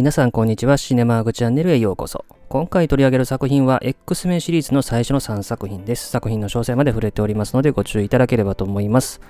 皆さんこんにちは。シネマーグチャンネルへようこそ。今回取り上げる作品は X メンシリーズの最初の3作品です。作品の詳細まで触れておりますのでご注意いただければと思います。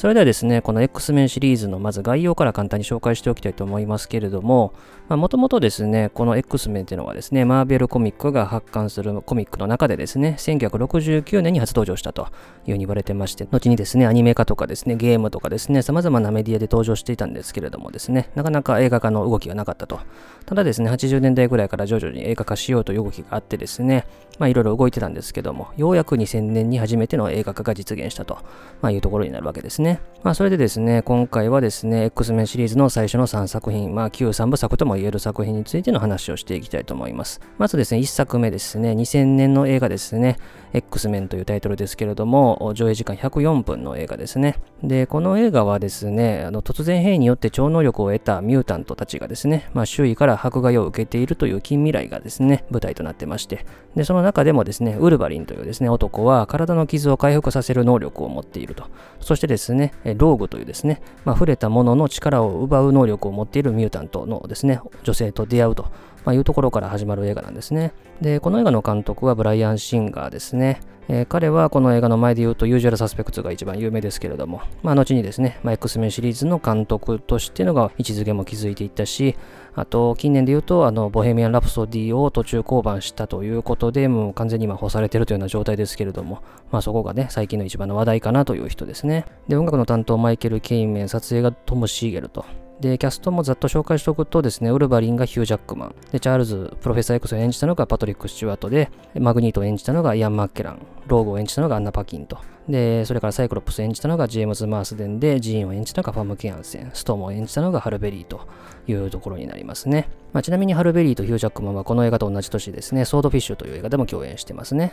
それではですね、この X メンシリーズのまず概要から簡単に紹介しておきたいと思いますけれども、もともとですね、この X メンっていうのはですね、マーベルコミックが発刊するコミックの中でですね、1969年に初登場したというふうに言われてまして、後にですね、アニメ化とかですね、ゲームとかですね、様々なメディアで登場していたんですけれどもですね、なかなか映画化の動きがなかったと。ただですね、80年代ぐらいから徐々に映画化しようという動きがあってですね、まあいろいろ動いてたんですけども、ようやく2000年に初めての映画化が実現したと、まあ、いうところになるわけですね。まあそれでですね、今回はですね、X メンシリーズの最初の3作品、まあ旧3部作とも言える作品についての話をしていきたいと思います。まずですね、1作目ですね、2000年の映画ですね、X メンというタイトルですけれども、上映時間104分の映画ですね。で、この映画はですね、あの突然変異によって超能力を得たミュータントたちがですね、まあ、周囲から迫害を受けているという近未来がですね、舞台となってまして、で、その中でもですね、ウルヴァリンというですね、男は体の傷を回復させる能力を持っていると。そしてですね、ローグというですね、まあ、触れたものの力を奪う能力を持っているミュータントのですね、女性と出会うと。まあ、いうところから始まる映画なんですね。で、この映画の監督はブライアン・シンガーですね。えー、彼はこの映画の前で言うと、ユージュアル・サスペクツが一番有名ですけれども、まあ、後にですね、まあ、X メンシリーズの監督としてのが位置づけも築いていったし、あと、近年で言うと、あの、ボヘミアン・ラプソディを途中降板したということで、もう完全に今干されてるというような状態ですけれども、まあそこがね、最近の一番の話題かなという人ですね。で、音楽の担当マイケル・ケイメン、撮影がトム・シーゲルと。で、キャストもざっと紹介しておくとですね、ウルヴァリンがヒュー・ジャックマン、で、チャールズ、プロフェッサー X を演じたのがパトリック・スチュワートで、マグニートを演じたのがイアン・マッケラン、ローグを演じたのがアンナ・パキンと、で、それからサイクロプスを演じたのがジェームズ・マースデンで、ジーンを演じたのがファムケ・ヤンセン、ストームを演じたのがハル・ベリーというところになりますね。まあ、ちなみにハルベリーとヒュージャックマンはこの映画と同じ年ですね、ソードフィッシュという映画でも共演してますね。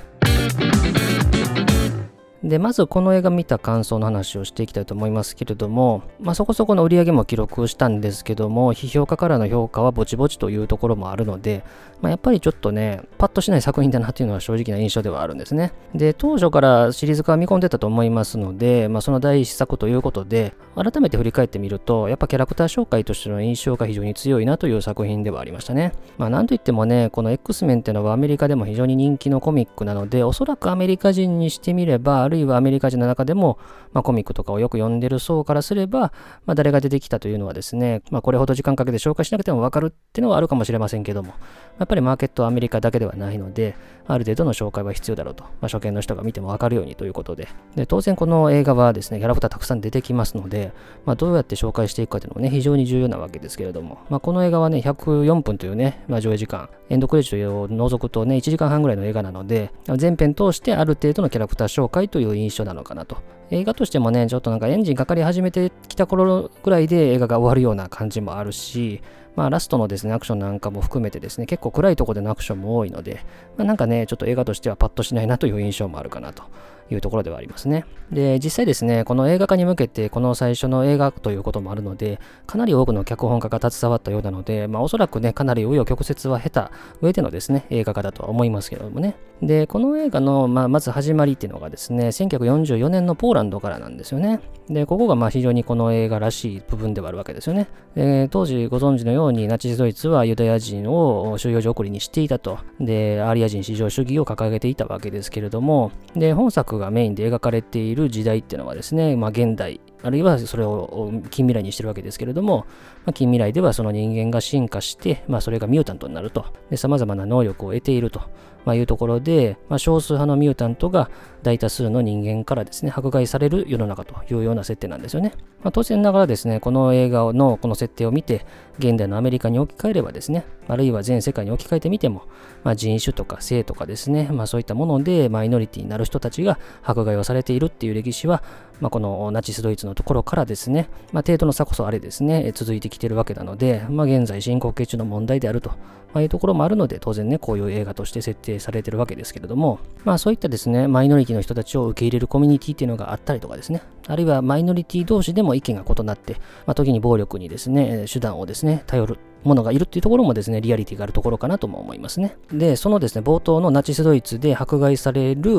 で、まずこの映画見た感想の話をしていきたいと思いますけれども、まあ、そこそこの売り上げも記録したんですけども、批評家からの評価はぼちぼちというところもあるので、まあ、やっぱりちょっとね、パッとしない作品だなっていうのは正直な印象ではあるんですね。で、当初からシリーズ化は見込んでたと思いますので、まあ、その第一作ということで、改めて振り返ってみると、やっぱキャラクター紹介としての印象が非常に強いなという作品ではありましたね。まあ、なんといってもね、この X メンっていうのはアメリカでも非常に人気のコミックなので、おそらくアメリカ人にしてみれば、あるるいはアメリカ人の中でも、まあ、コミックとかをよく読んでる層からすれば、まあ、誰が出てきたというのはですね、まあ、これほど時間かけて紹介しなくてもわかるっていうのはあるかもしれませんけども、やっぱりマーケットはアメリカだけではないので、ある程度の紹介は必要だろうと。まあ、初見の人が見てもわかるようにということで。で、当然この映画はですね、キャラクターたくさん出てきますので、まあ、どうやって紹介していくかというのもね、非常に重要なわけですけれども、まあ、この映画はね、104分というね、まあ、上映時間、エンドクレジットを除くとね、1時間半ぐらいの映画なので、全編通してある程度のキャラクター紹介という印象なのかなと。映画としてもね、ちょっとなんかエンジンかかり始めてきた頃ぐらいで映画が終わるような感じもあるし、まあラストのですね、アクションなんかも含めてですね、結構暗いとこでのアクションも多いので、まあなんかね、ちょっと映画としてはパッとしないなという印象もあるかなというところではありますね。で、実際ですね、この映画化に向けて、この最初の映画ということもあるので、かなり多くの脚本家が携わったようなので、まあおそらくね、かなり紆余曲折は経た上でのですね、映画化だとは思いますけどもね。で、この映画の、まあ、まず始まりっていうのがですね、1944年のポーランドからなんですよね。で、ここがまあ非常にこの映画らしい部分ではあるわけですよね。で当時ご存知のようにナチスドイツはユダヤ人を収容所送りにしていたと。で、アリア人至上主義を掲げていたわけですけれども、で、本作がメインで描かれている時代っていうのはですね、まあ現代、あるいはそれを近未来にしてるわけですけれども、まあ、近未来ではその人間が進化して、まあ、それがミュータントになると。で、様々な能力を得ていると。まあ、いうところで、まあ、少数派のミュータントが大多数の人間からですね、迫害される世の中というような設定なんですよね。まあ、当然ながらですね、この映画のこの設定を見て、現代のアメリカに置き換えればですね、あるいは全世界に置き換えてみても、まあ、人種とか性とかですね、まあ、そういったものでマイノリティになる人たちが迫害をされているっていう歴史は、まあ、このナチスドイツのところからですね、まあ、程度の差こそあれですね、続いてきてるわけなので、まあ、現在進行形中の問題であるとまあ、いうところもあるので、当然ね、こういう映画として設定されてるわけですけれども、まあそういったですね、マイノリティの人たちを受け入れるコミュニティっていうのがあったりとかですね、あるいはマイノリティ同士でも意見が異なって、まあ、時に暴力にですね、手段をですね、頼るものがいるっていうところもですね、リアリティがあるところかなとも思いますね。で、そのですね、冒頭のナチスドイツで迫害される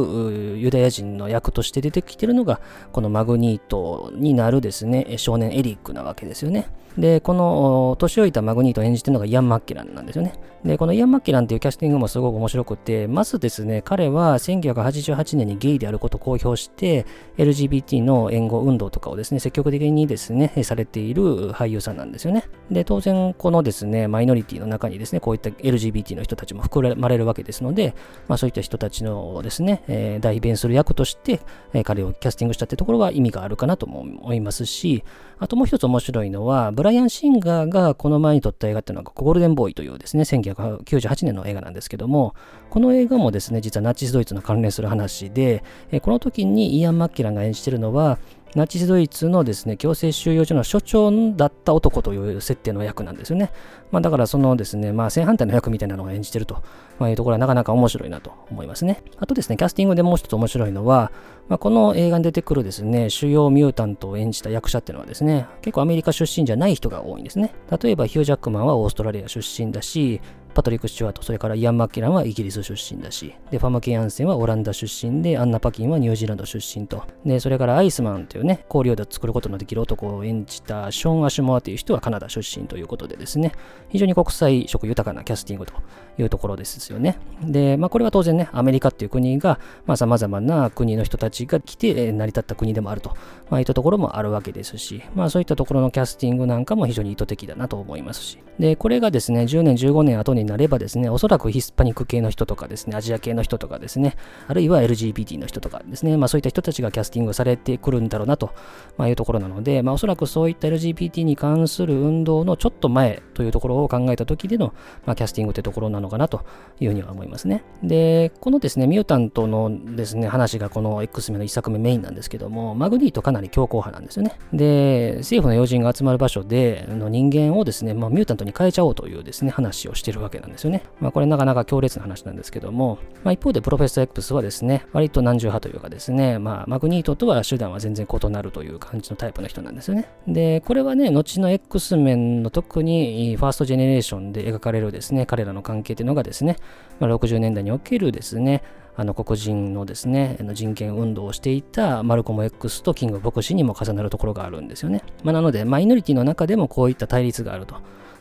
ユダヤ人の役として出てきてるのが、このマグニートになるですね、少年エリックなわけですよね。で、この年老いたマグニートを演じてるのがイアン・マッケランなんですよね。で、このイアン・マッケランっていうキャスティングもすごく面白くて、まずですね、彼は1988年にゲイであることを公表して、LGBT の援護運動とかをですね、積極的にですね、されている俳優さんなんですよね。で、当然、このですね、マイノリティの中にですね、こういった LGBT の人たちも含まれるわけですので、まあそういった人たちのですね、えー、代弁する役として、えー、彼をキャスティングしたってところは意味があるかなとも思いますし、あともう一つ面白いのは、ブライアン・シンガーがこの前に撮った映画っていうのがゴールデンボーイというですね、1998年の映画なんですけども、この映画もですね、実はナチスドイツの関連する話で、この時にイアン・マッキランが演じてるのは、ナチスドイツのですね、強制収容所の所長だった男という設定の役なんですよね。まあだからそのですね、まあ正反対の役みたいなのを演じてると、まあ、いうところはなかなか面白いなと思いますね。あとですね、キャスティングでもう一つ面白いのは、まあ、この映画に出てくるですね、主要ミュータントを演じた役者っていうのはですね、結構アメリカ出身じゃない人が多いんですね。例えばヒュージャックマンはオーストラリア出身だし、パトリック・スチュワート、それからイアン・マッキランはイギリス出身だし、で、ファム・ケアンセンはオランダ出身で、アンナ・パキンはニュージーランド出身と、で、それからアイスマンというね、氷で作ることのできる男を演じたショーン・アシュモアという人はカナダ出身ということでですね、非常に国際色豊かなキャスティングというところですよね。で、まあ、これは当然ね、アメリカっていう国が、まあ、様々な国の人たちが来て成り立った国でもあると、まあ、いったところもあるわけですし、まあ、そういったところのキャスティングなんかも非常に意図的だなと思いますし、で、これがですね、10年、15年後になればですね、おそらくヒスパニック系の人とかですね、アジア系の人とかですね、あるいは LGBT の人とかですね、まあそういった人たちがキャスティングされてくるんだろうなと、まあ、いうところなので、まあおそらくそういった LGBT に関する運動のちょっと前というところを考えた時での、まあ、キャスティングというところなのかなというふうには思いますね。で、このですね、ミュータントのですね、話がこの X メの1作目メインなんですけども、マグニートかなり強硬派なんですよね。で、政府の要人が集まる場所で、の人間をですね、まあ、ミュータントに変えちゃおうというですね、話をしてるわけわけなんですよね。まあ、これなかなか強烈な話なんですけども、まあ、一方でプロフェッサー X はですね、割と何十派というかですね、まあ、マグニートとは手段は全然異なるという感じのタイプの人なんですよね。で、これはね、後の X 面の特にファーストジェネレーションで描かれるですね、彼らの関係というのがですね、まあ、60年代におけるですね、あの黒人のですね、人権運動をしていたマルコム X とキング牧師にも重なるところがあるんですよね。まあ、なので、マイノリティの中でもこういった対立があると。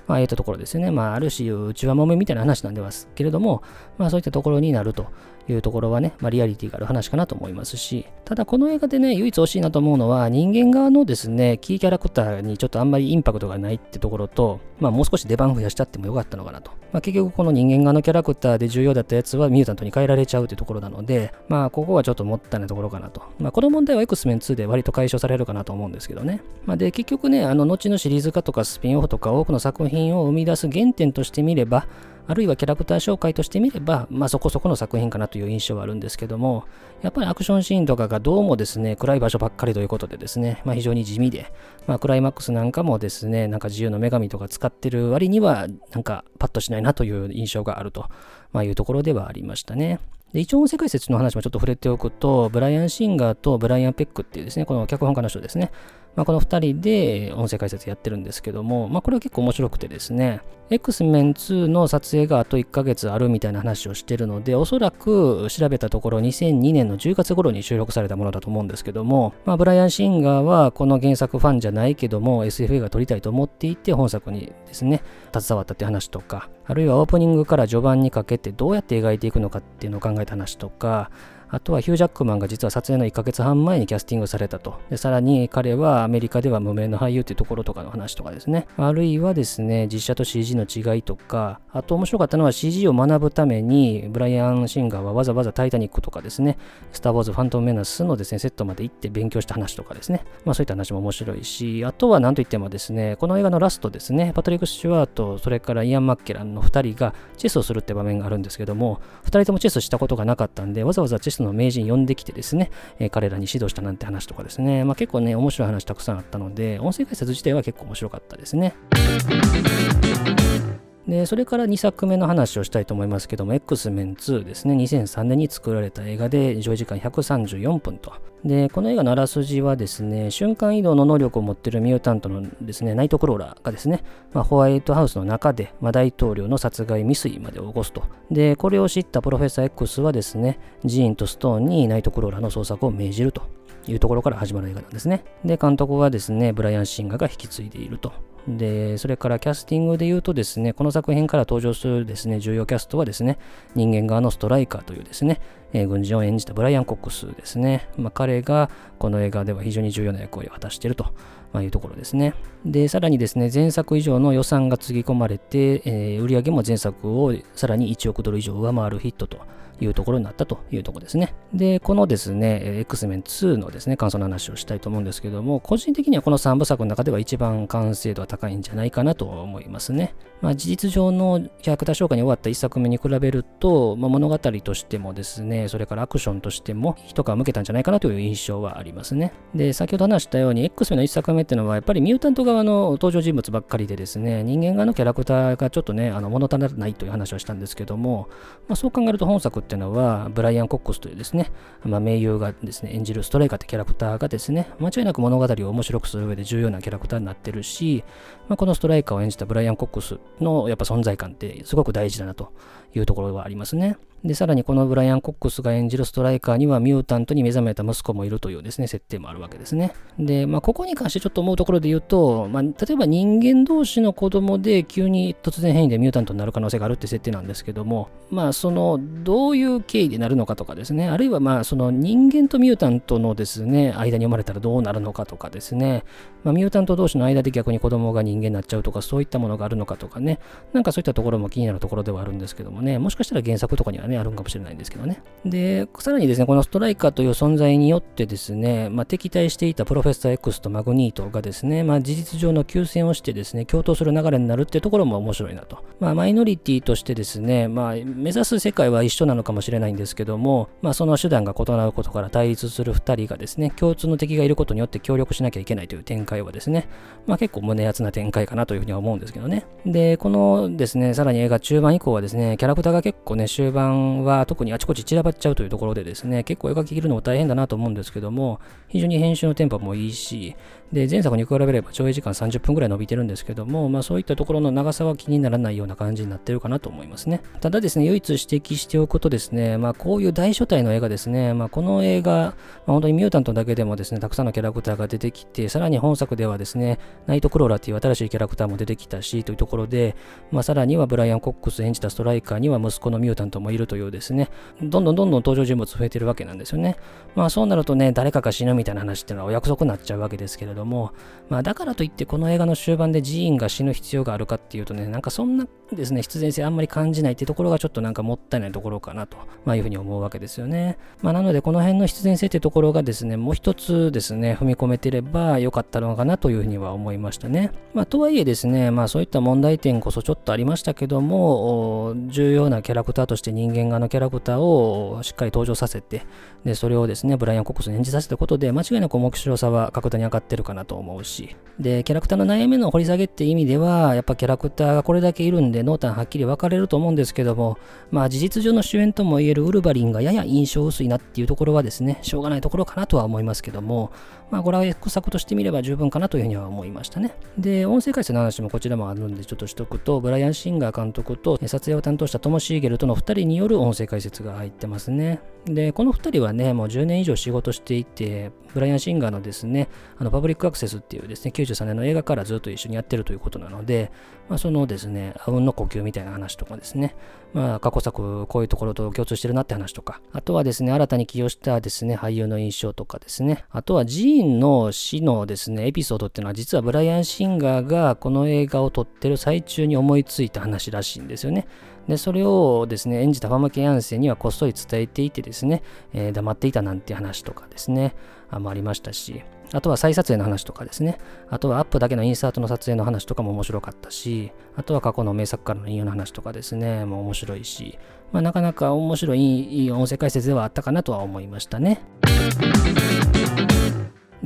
まあ、いったところですよね。まあ、ある種、内輪もめみたいな話なんですけれども、まあ、そういったところになるというところはね、まあ、リアリティがある話かなと思いますし、ただこの映画でね、唯一惜しいなと思うのは、人間側のですね、キーキャラクターにちょっとあんまりインパクトがないってところと、まあ、もう少し出番増やしちゃってもよかったのかなと。まあ、結局この人間側のキャラクターで重要だったやつはミュータントに変えられちゃうというところなので、まあ、ここはちょっともったいないところかなと。まあ、この問題は X メン2で割と解消されるかなと思うんですけどね。まあ、で、結局ね、あの、後のシリーズ化とかスピンオフとか多くの作品を生み出す原点としてみれば、あるいはキャラクター紹介としてみれば、まあそこそこの作品かなという印象はあるんですけども、やっぱりアクションシーンとかがどうもですね、暗い場所ばっかりということでですね、まあ非常に地味で、まあクライマックスなんかもですね、なんか自由の女神とか使ってる割には、なんかパッとしないなという印象があると、まあ、いうところではありましたね。で、一応音声解説の話もちょっと触れておくと、ブライアン・シンガーとブライアン・ペックっていうですね、この脚本家の人ですね。まあ、この2人で音声解説やってるんですけども、まあ、これは結構面白くてですね、X メン2の撮影があと1ヶ月あるみたいな話をしてるので、おそらく調べたところ2002年の10月頃に収録されたものだと思うんですけども、まあ、ブライアン・シンガーはこの原作ファンじゃないけども SF 映画撮りたいと思っていて本作にですね、携わったって話とか、あるいはオープニングから序盤にかけてどうやって描いていくのかっていうのを考えた話とか、あとはヒュージャックマンが実は撮影の1ヶ月半前にキャスティングされたと。で、さらに彼はアメリカでは無名の俳優っていうところとかの話とかですね。あるいはですね、実写と CG の違いとか、あと面白かったのは CG を学ぶために、ブライアン・シンガーはわざわざタイタニックとかですね、スター・ウォーズ・ファントム・メナスのですね、セットまで行って勉強した話とかですね。まあそういった話も面白いし、あとは何といってもですね、この映画のラストですね、パトリック・スチュワート、それからイアン・マッケランの2人がチェスをするって場面があるんですけども、2人ともチェスしたことがなかったんで、わざわざチェスの名人呼んできてですね、えー、彼らに指導したなんて話とかですね、まあ、結構ね、面白い話たくさんあったので、音声解説自体は結構面白かったですね。で、それから2作目の話をしたいと思いますけども、X メン2ですね、2003年に作られた映画で上映時間134分と。で、この映画のあらすじはですね、瞬間移動の能力を持っているミュータントのですね、ナイトクローラーがですね、まあ、ホワイトハウスの中で、まあ、大統領の殺害未遂まで起こすと。で、これを知ったプロフェッサー X はですね、ジーンとストーンにナイトクローラーの捜索を命じると。いうところから始まる映画なんですね。で、監督はですね、ブライアン・シンガーが引き継いでいると。で、それからキャスティングで言うとですね、この作品から登場するですね、重要キャストはですね、人間側のストライカーというですね、えー、軍人を演じたブライアン・コックスですね。まあ、彼がこの映画では非常に重要な役割を果たしているとまいうところですね。で、さらにですね、前作以上の予算がつぎ込まれて、えー、売上も前作をさらに1億ドル以上上回るヒットというところになったというところですね。で、このですね、X メン2のですね、感想の話をしたいと思うんですけども、個人的にはこの3部作の中では一番完成度は高いんじゃないかなと思いますね。まあ、事実上のキャラクター紹介に終わった1作目に比べると、まあ、物語としてもですね、それからアクションとしても一皮向けたんじゃないかなという印象はありますね。で、先ほど話したように X メンの1作目目っていうのはやっぱりミュータント側の登場人物ばっかりでですね、人間側のキャラクターがちょっとね、あの物足らないという話をしたんですけども、まあ、そう考えると本作っていうのは、ブライアン・コックスというですね、まあ、名優がですね、演じるストライカーってキャラクターがですね、間違いなく物語を面白くする上で重要なキャラクターになってるし、まあ、このストライカーを演じたブライアン・コックスのやっぱ存在感ってすごく大事だなというところはありますね。で、さらにこのブライアン・コックスが演じるストライカーにはミュータントに目覚めた息子もいるというですね、設定もあるわけですね。で、まあ、ここに関してちょっと思うところで言うと、まあ、例えば人間同士の子供で急に突然変異でミュータントになる可能性があるって設定なんですけども、まあ、その、どういう経緯でなるのかとかですね、あるいはまあ、その人間とミュータントのですね、間に生まれたらどうなるのかとかですね、まあ、ミュータント同士の間で逆に子供が人間になっちゃうとか、そういったものがあるのかとかね、なんかそういったところも気になるところではあるんですけどもね、もしかしたら原作とかにはね、あるんかもしれないんですけどね。で、さらにですね、このストライカーという存在によってですね、まあ、敵対していたプロフェッサー X とマグニートがですね、まあ、事実上の休戦をしてですね、共闘する流れになるっていうところも面白いなと。まあ、マイノリティとしてですね、まあ、目指す世界は一緒なのかもしれないんですけども、まあ、その手段が異なることから対立する2人がですね、共通の敵がいることによって協力しなきゃいけないという展開はですね、まあ、結構胸熱な展開かなというふうには思うんですけどね。で、このですね、さらに映画中盤以降はですね、キャラクターが結構ね、終盤は特にあちこち散らばっちゃうというところでですね、結構描き切るのも大変だなと思うんですけども、非常に編集のテンポもいいし、で、前作に比べれば上映時間30分ぐらい伸びてるんですけども、まあそういったところの長さは気にならないような感じになってるかなと思いますね。ただですね、唯一指摘しておくとですね、まあこういう大所帯の映画ですね、まあこの映画、まあ、本当にミュータントだけでもですね、たくさんのキャラクターが出てきて、さらに本作ではですね、ナイトクローラーっていう新しいキャラクターも出てきたし、というところで、まあさらにはブライアン・コックス演じたストライカーには息子のミュータントもいるというですね、どんどんどんどん登場人物増えてるわけなんですよね。まあそうなるとね、誰かが死ぬみたいな話っていうのはお約束になっちゃうわけですけれどども、まあだからといってこの映画の終盤でジーンが死ぬ必要があるかっていうとね、なんかそんなですね、必然性あんまり感じないってところがちょっとなんかもったいないところかなと、まあいうふうに思うわけですよね。まあなのでこの辺の必然性ってところがですね、もう一つですね、踏み込めてればよかったのかなというふうには思いましたね。まあとはいえですね、まあそういった問題点こそちょっとありましたけども、重要なキャラクターとして人間側のキャラクターをしっかり登場させて、で、それをですね、ブライアン・コックスに演じさせたことで、間違いなく面白さは格段に上がってるかなと思うし、で、キャラクターの悩みの掘り下げって意味では、やっぱキャラクターがこれだけいるんで、濃淡はっきり分かれると思うんですけども、まあ事実上の主演ともいえるウルヴァリンがやや印象薄いなっていうところはですね、しょうがないところかなとは思いますけども、まあこれは X 作としてみれば十分かなというふうには思いましたね。で、音声解説の話もこちらもあるんで、ちょっとしとくと、ブライアン・シンガー監督と撮影を担当したトモ・シーゲルとの2人による音声解説が入ってますね。で、この2人はね、もう10年以上仕事していて、ブライアン・シンガーのですね、あのパブリックアクセスっていうですね、93年の映画からずっと一緒にやってるということなので、まあ、そのですね、あうんの呼吸みたいな話とかですね、まあ、過去作、こういうところと共通してるなって話とか、あとはですね、新たに起用したですね、俳優の印象とかですね、あとはジーンの死のですね、エピソードっていうのは実はブライアン・シンガーがこの映画を撮ってる最中に思いついた話らしいんですよね。で、それをですね、演じたファマケ・ヤンセにはこっそり伝えていてですね、えー、黙っていたなんて話とかですね、あもありましたし、あとは再撮影の話とかですね。あとはアップだけのインサートの撮影の話とかも面白かったし、あとは過去の名作からの引用の話とかですね、もう面白いし、まあ、なかなか面白いい音声解説ではあったかなとは思いましたね。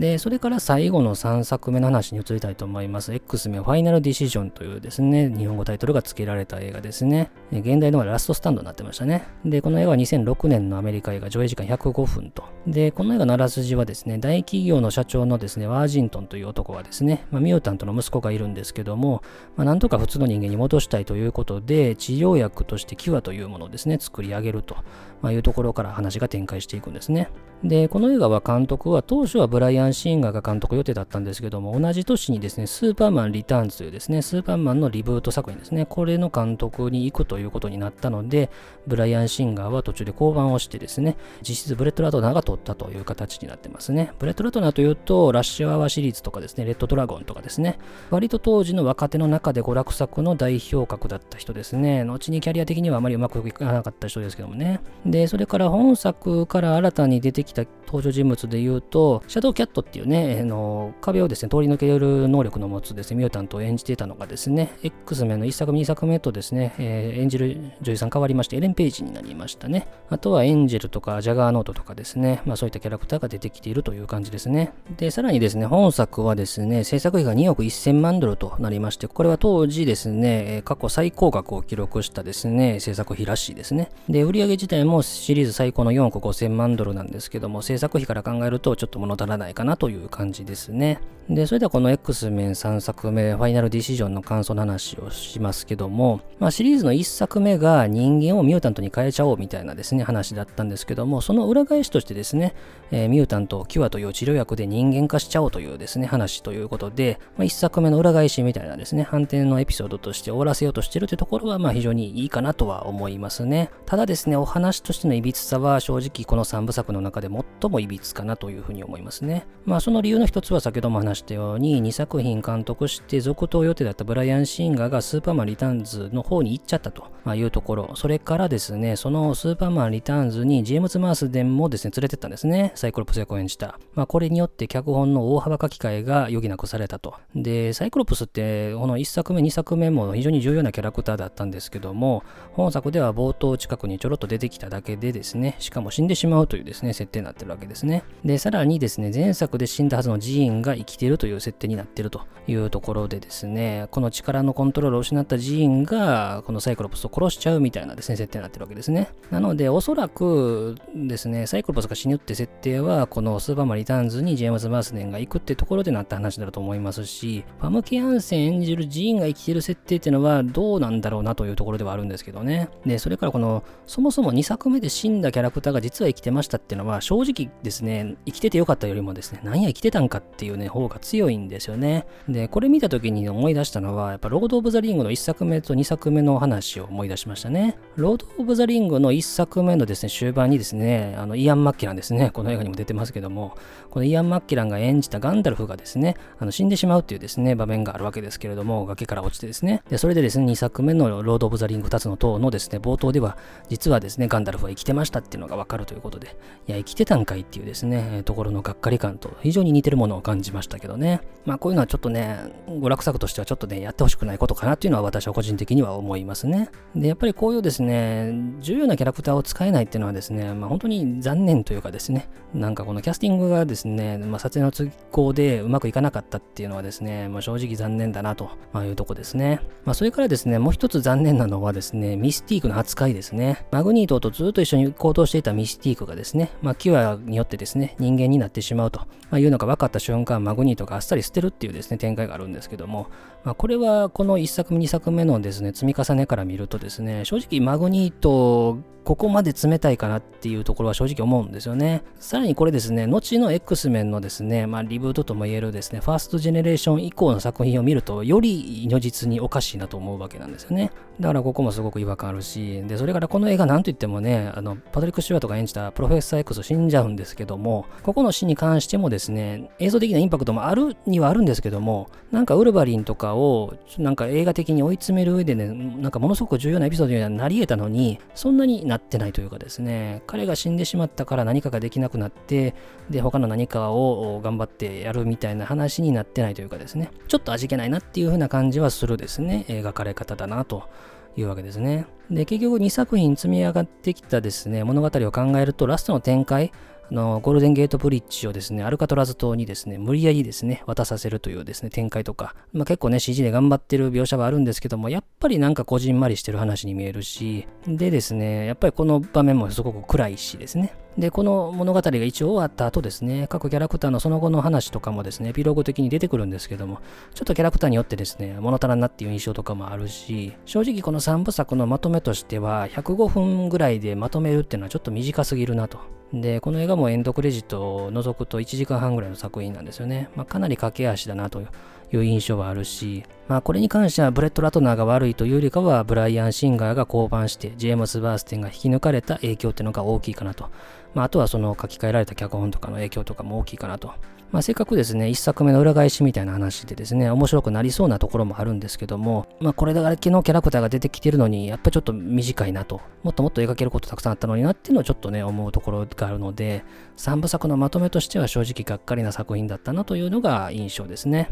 で、それから最後の3作目の話に移りたいと思います。X メンファイナルディシジョンというですね、日本語タイトルが付けられた映画ですね。現代のラストスタンドになってましたね。で、この映画は2006年のアメリカ映画上映時間105分と。で、この映画のあらすじはですね、大企業の社長のですね、ワージントンという男はですね、まあ、ミュータントの息子がいるんですけども、まあ、なんとか普通の人間に戻したいということで、治療薬としてキュアというものをですね、作り上げると、まあ、いうところから話が展開していくんですね。で、この映画は監督は当初はブライアン・シンガーが監督予定だったんですけども、同じ年にですね、スーパーマン・リターンズというですね、スーパーマンのリブート作品ですね、これの監督に行くということになったので、ブライアン・シンガーは途中で降板をしてですね、実質ブレット・ラトナーが撮ったという形になってますね。ブレット・ラトナーというと、ラッシュアワーシリーズとかですね、レッド・ドラゴンとかですね、割と当時の若手の中で娯楽作の代表格だった人ですね、後にキャリア的にはあまりうまくいかなかった人ですけどもね。で、それから本作から新たに出てきた登場人物で言うと、シャドウキャットっていうね、あの壁をですね、通り抜ける能力の持つですね、ミュータントを演じていたのがですね、X メンの1作目、2作目とですね、えー、演じる女優さん変わりまして、エレン・ページになりましたね。あとはエンジェルとかジャガーノートとかですね、まあそういったキャラクターが出てきているという感じですね。で、さらにですね、本作はですね、制作費が2億1000万ドルとなりまして、これは当時ですね、過去最高額を記録したですね、制作費らしいですね。で、売上自体もシリーズ最高の4億5000万ドルなんですけども、制作費から考えるとちょっと物足らないかなという感じですね。で、それではこの X メン3作目、ファイナルディシジョンの感想の話をしますけども、まあシリーズの1作目が人間をミュータントに変えちゃおうみたいなですね、話だったんですけども、その裏返しとしてですね、えー、ミュータントをキュアという治療薬で人間化しちゃおうというですね、話ということで、まあ、1作目の裏返しみたいなですね、反転のエピソードとして終わらせようとしてるというところは、まあ非常にいいかなとは思いますね。ただですね、お話としての歪さは正直この3部作の中で最も歪かなというふうに思いますね。まあその理由の一つは先ほども話したように、2作品監督して続投予定だったブライアン・シンガーがスーパーマン・リターンズの方に行っちゃったというところ、それからですね、そのスーパーマン・リターンズにジェームズ・マースデンもですね、連れてったんですね。サイクロプス役を演じた。まあこれによって脚本の大幅書き換えが余儀なくされたと。で、サイクロプスってこの1作目、2作目も非常に重要なキャラクターだったんですけども、本作では冒頭近くにちょろっと出てきただけでですね、しかも死んでしまうというですね、設定になってるわけですね。で、さらにですね、前作で死んだはずのジーンが生きているという設定になっているというところでですね、この力のコントロールを失ったジーンが、このサイクロプスを殺しちゃうみたいなですね、設定になってるわけですね。なので、おそらくですね、サイクロプスが死ぬって設定は、このスーパーマン・リターンズにジェームズ・マースデンが行くってところでなった話だと思いますし、ファムケ・ヤンセン演じるジーンが生きてる設定っていうのはどうなんだろうなというところではあるんですけどね。で、それからこの、そもそも2作目で死んだキャラクターが実は生きてましたっていうのは、正直ですね、生きててよかったよりもですね、何や生きてたんかっていうね、方が強いんですよね。で、これ見た時に思い出したのは、やっぱロード・オブ・ザ・リングの1作目と2作目の話を思い出しましたね。ロード・オブ・ザ・リングの1作目のですね、終盤にですね、あの、イアン・マッケランですね、この映画にも出てますけども、このイアン・マッキランが演じたガンダルフがですね、あの死んでしまうっていうですね、場面があるわけですけれども、崖から落ちてですね、でそれでですね、2作目のロード・オブ・ザ・リング2つの塔のですね、冒頭では、実はですね、ガンダルフは生きてましたっていうのがわかるということで、いや、生きてたんかいっていうですね、ところのがっかり感と非常に似てるものを感じましたけどね。まあ、こういうのはちょっとね、娯楽作としてはちょっとね、やってほしくないことかなっていうのは私は個人的には思いますね。で、やっぱりこういうですね、重要なキャラクターを使えないっていうのはですね、まあ、本当に残念というかですね、なんかこのキャスティングがですね、ねまあ、撮影の都合でうまくいかなかったっていうのはですね、まあ、正直残念だなというとこですね。まあ、それからですね、もう一つ残念なのはですね、ミスティークの扱いですね。マグニートとずっと一緒に行動していたミスティークがですね、まあ、キュアによってですね、人間になってしまうというのが分かった瞬間、マグニートがあっさり捨てるっていうですね、展開があるんですけども、ま、これはこの1作目、2作目のですね、積み重ねから見るとですね、正直マグニートここまで冷たいかなっていうところは正直思うんですよね。さらにこれですね、後の X メンのですね、まあリブートとも言えるですね、ファーストジェネレーション以降の作品を見ると、より如実におかしいなと思うわけなんですよね。だからここもすごく違和感あるし、で、それからこの映画なんといってもね、あの、パトリック・シュワートが演じたプロフェッサー X 死んじゃうんですけども、ここの死に関してもですね、映像的なインパクトもあるにはあるんですけども、なんかウルヴァリンとかを、なんか映画的に追い詰める上でね、なんかものすごく重要なエピソードにはなり得たのに、そんなになってないというかですね、ですね、彼が死んでしまったから何かができなくなって、で、他の何かを頑張ってやるみたいな話になってないというかですね、ちょっと味気ないなっていう風な感じはするですね、描かれ方だなというわけですね。で、結局2作品積み上がってきたですね、物語を考えると、ラストの展開、あのゴールデンゲートブリッジをですね、アルカトラズ島にですね、無理やりですね、渡させるというですね、展開とか、まあ、結構ね、CG で頑張ってる描写はあるんですけども、やっぱりなんかこじんまりしてる話に見えるし、でですね、やっぱりこの場面もすごく暗いしですね、で、この物語が一応終わった後ですね、各キャラクターのその後の話とかもですね、エピローグ的に出てくるんですけども、ちょっとキャラクターによってですね、物足らんなっていう印象とかもあるし、正直この3部作のまとめとしては、105分ぐらいでまとめるっていうのはちょっと短すぎるなと。で、この映画もエンドクレジットを除くと1時間半ぐらいの作品なんですよね。まあ、かなり駆け足だなという印象はあるし、まあこれに関してはブレット・ラトナーが悪いというよりかはブライアン・シンガーが降板してジェームス・バーステンが引き抜かれた影響っていうのが大きいかなと。まああとはその書き換えられた脚本とかの影響とかも大きいかなと。まあせっかくですね、一作目の裏返しみたいな話でですね、面白くなりそうなところもあるんですけども、まあこれだけのキャラクターが出てきてるのに、やっぱちょっと短いなと。もっともっと描けることたくさんあったのになっていうのをちょっとね、思うところがあるので、3部作のまとめとしては正直がっかりな作品だったなというのが印象ですね。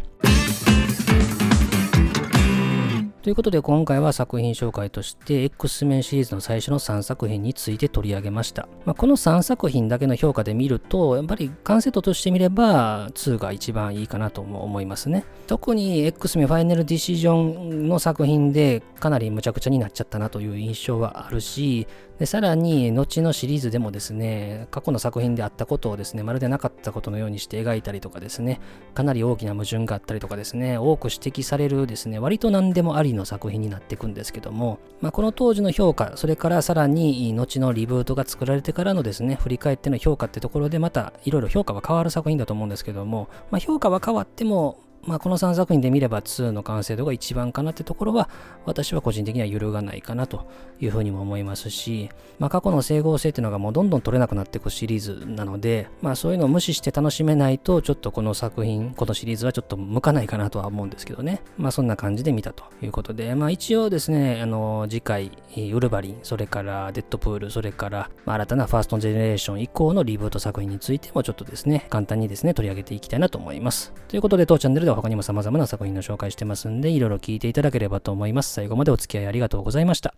ということで今回は作品紹介として X メンシリーズの最初の3作品について取り上げました。まあ、この3作品だけの評価で見ると、やっぱりカンセットとして見れば2が一番いいかなとも思いますね。特に X メンファイナルディシジョンの作品でかなり無茶苦茶になっちゃったなという印象はあるし、でさらに後のシリーズでもですね過去の作品であったことをですねまるでなかったことのようにして描いたりとかですねかなり大きな矛盾があったりとかですね多く指摘されるですね割と何でもありりの作品になっていくんですけども、まあ、この当時の評価それからさらに後のリブートが作られてからのですね振り返っての評価ってところでまたいろいろ評価は変わる作品だと思うんですけども、まあ、評価は変わってもまあ、この3作品で見れば2の完成度が一番かなってところは私は個人的には揺るがないかなというふうにも思いますし、まあ、過去の整合性っていうのがもうどんどん取れなくなっていくシリーズなので、まあ、そういうのを無視して楽しめないとちょっとこの作品このシリーズはちょっと向かないかなとは思うんですけどね。まあそんな感じで見たということでまあ一応ですねあの次回ウルヴァリンそれからデッドプールそれから、まあ、新たなファーストジェネレーション以降のリブート作品についてもちょっとですね簡単にですね取り上げていきたいなと思います。ということで当チャンネルでは他にも様々な作品の紹介してますんで、いろいろ聞いていただければと思います。最後までお付き合いありがとうございました。